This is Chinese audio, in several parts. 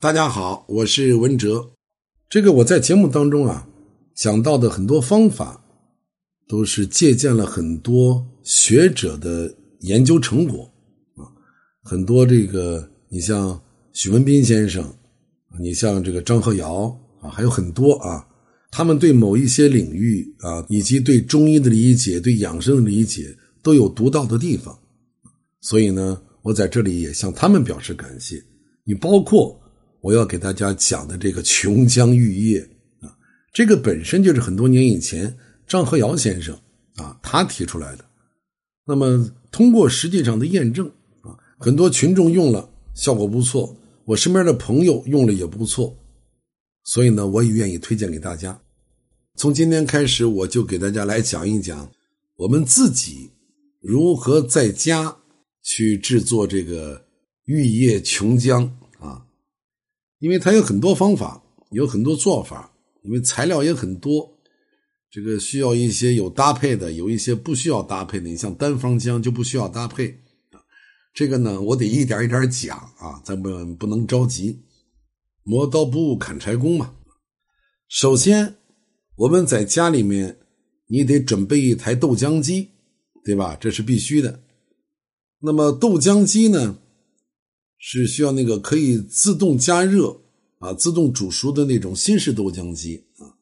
大家好，我是文哲。这个我在节目当中啊讲到的很多方法，都是借鉴了很多学者的研究成果啊。很多这个，你像许文斌先生，你像这个张鹤尧啊，还有很多啊，他们对某一些领域啊，以及对中医的理解、对养生的理解，都有独到的地方。所以呢，我在这里也向他们表示感谢。你包括。我要给大家讲的这个琼浆玉液啊，这个本身就是很多年以前张和尧先生啊他提出来的。那么通过实际上的验证啊，很多群众用了效果不错，我身边的朋友用了也不错，所以呢，我也愿意推荐给大家。从今天开始，我就给大家来讲一讲我们自己如何在家去制作这个玉液琼浆。因为它有很多方法，有很多做法，因为材料也很多，这个需要一些有搭配的，有一些不需要搭配的。你像单方浆就不需要搭配。这个呢，我得一点一点讲啊，咱们不能着急，磨刀不误砍柴工嘛。首先，我们在家里面，你得准备一台豆浆机，对吧？这是必须的。那么豆浆机呢？是需要那个可以自动加热啊、自动煮熟的那种新式豆浆机啊，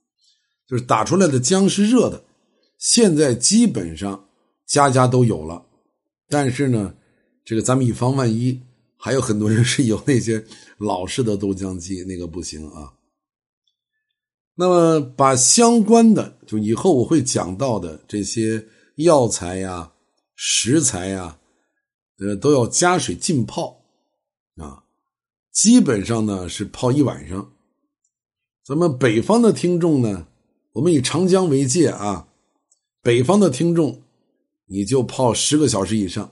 就是打出来的浆是热的。现在基本上家家都有了，但是呢，这个咱们以防万一，还有很多人是有那些老式的豆浆机，那个不行啊。那么把相关的，就以后我会讲到的这些药材呀、食材呀，呃，都要加水浸泡。基本上呢是泡一晚上。咱们北方的听众呢，我们以长江为界啊，北方的听众你就泡十个小时以上，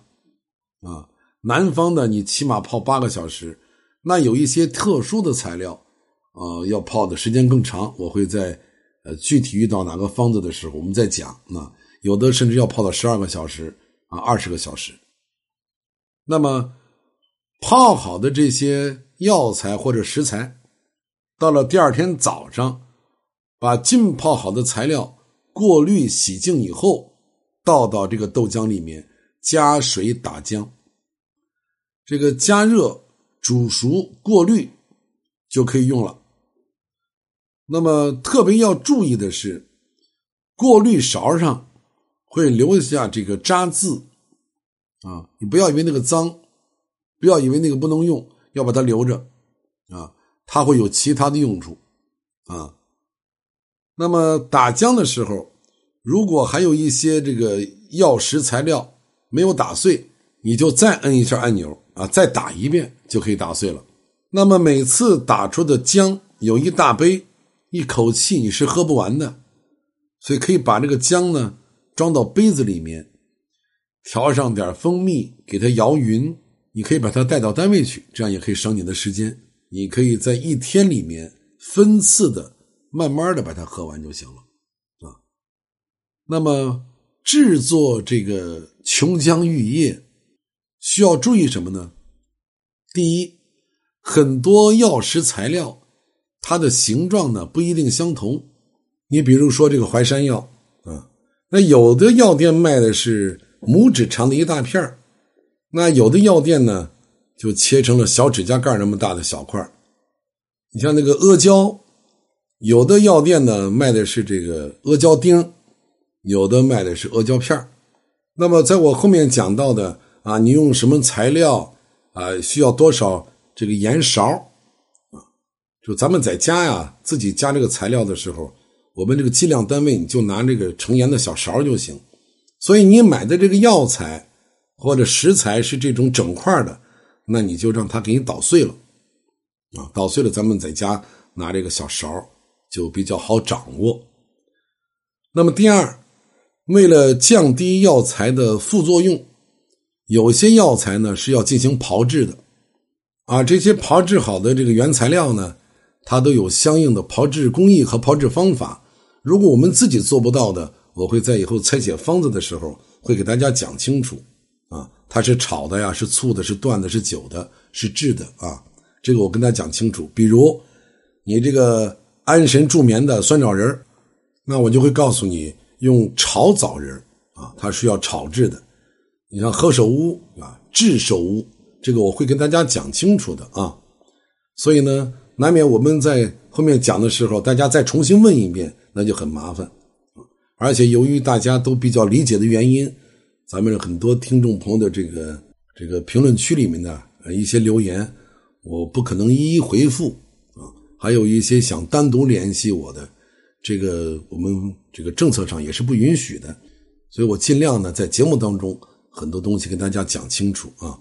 啊，南方的你起码泡八个小时。那有一些特殊的材料，啊，要泡的时间更长。我会在呃具体遇到哪个方子的时候，我们再讲。那有的甚至要泡到十二个小时啊，二十个小时。那么。泡好的这些药材或者食材，到了第二天早上，把浸泡好的材料过滤洗净以后，倒到这个豆浆里面，加水打浆。这个加热、煮熟、过滤就可以用了。那么特别要注意的是，过滤勺上会留下这个渣渍啊，你不要以为那个脏。不要以为那个不能用，要把它留着，啊，它会有其他的用处，啊。那么打浆的时候，如果还有一些这个药食材料没有打碎，你就再摁一下按钮啊，再打一遍就可以打碎了。那么每次打出的浆有一大杯，一口气你是喝不完的，所以可以把这个浆呢装到杯子里面，调上点蜂蜜，给它摇匀。你可以把它带到单位去，这样也可以省你的时间。你可以在一天里面分次的、慢慢的把它喝完就行了，啊。那么制作这个琼浆玉液需要注意什么呢？第一，很多药食材料它的形状呢不一定相同。你比如说这个淮山药啊，那有的药店卖的是拇指长的一大片儿。那有的药店呢，就切成了小指甲盖那么大的小块你像那个阿胶，有的药店呢卖的是这个阿胶丁，有的卖的是阿胶片那么在我后面讲到的啊，你用什么材料啊，需要多少这个盐勺啊？就咱们在家呀，自己加这个材料的时候，我们这个计量单位你就拿这个盛盐的小勺就行。所以你买的这个药材。或者食材是这种整块的，那你就让它给你捣碎了，啊，捣碎了，咱们在家拿这个小勺就比较好掌握。那么第二，为了降低药材的副作用，有些药材呢是要进行炮制的，啊，这些炮制好的这个原材料呢，它都有相应的炮制工艺和炮制方法。如果我们自己做不到的，我会在以后拆解方子的时候会给大家讲清楚。啊，它是炒的呀，是醋的，是断的，是酒的，是制的啊。这个我跟大家讲清楚。比如你这个安神助眠的酸枣仁那我就会告诉你用炒枣仁啊，它是要炒制的。你像何首乌啊，炙首乌，这个我会跟大家讲清楚的啊。所以呢，难免我们在后面讲的时候，大家再重新问一遍，那就很麻烦而且由于大家都比较理解的原因，咱们很多听众朋友的这个这个评论区里面的一些留言，我不可能一一回复啊。还有一些想单独联系我的，这个我们这个政策上也是不允许的，所以我尽量呢在节目当中很多东西跟大家讲清楚啊。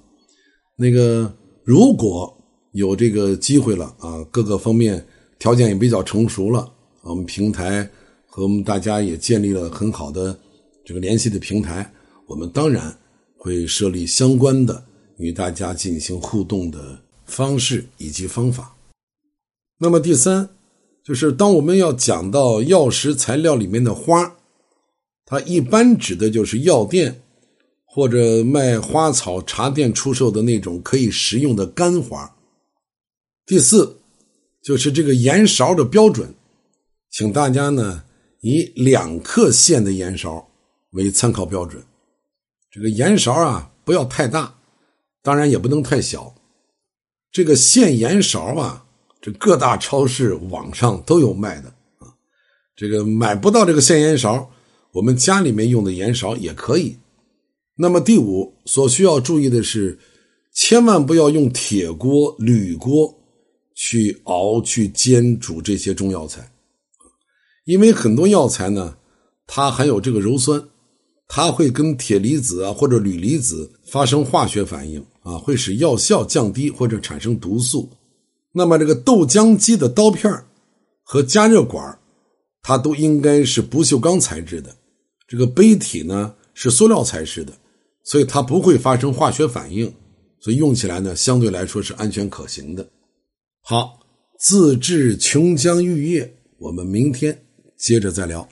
那个如果。有这个机会了啊，各个方面条件也比较成熟了，我们平台和我们大家也建立了很好的这个联系的平台，我们当然会设立相关的与大家进行互动的方式以及方法。那么第三，就是当我们要讲到药食材料里面的花，它一般指的就是药店或者卖花草茶店出售的那种可以食用的干花。第四，就是这个盐勺的标准，请大家呢以两克线的盐勺为参考标准。这个盐勺啊不要太大，当然也不能太小。这个线盐勺啊，这各大超市、网上都有卖的啊。这个买不到这个线盐勺，我们家里面用的盐勺也可以。那么第五，所需要注意的是，千万不要用铁锅、铝锅。去熬、去煎、煮这些中药材，因为很多药材呢，它含有这个鞣酸，它会跟铁离子啊或者铝离子发生化学反应啊，会使药效降低或者产生毒素。那么这个豆浆机的刀片和加热管它都应该是不锈钢材质的，这个杯体呢是塑料材质的，所以它不会发生化学反应，所以用起来呢相对来说是安全可行的。好，自制琼浆玉液，我们明天接着再聊。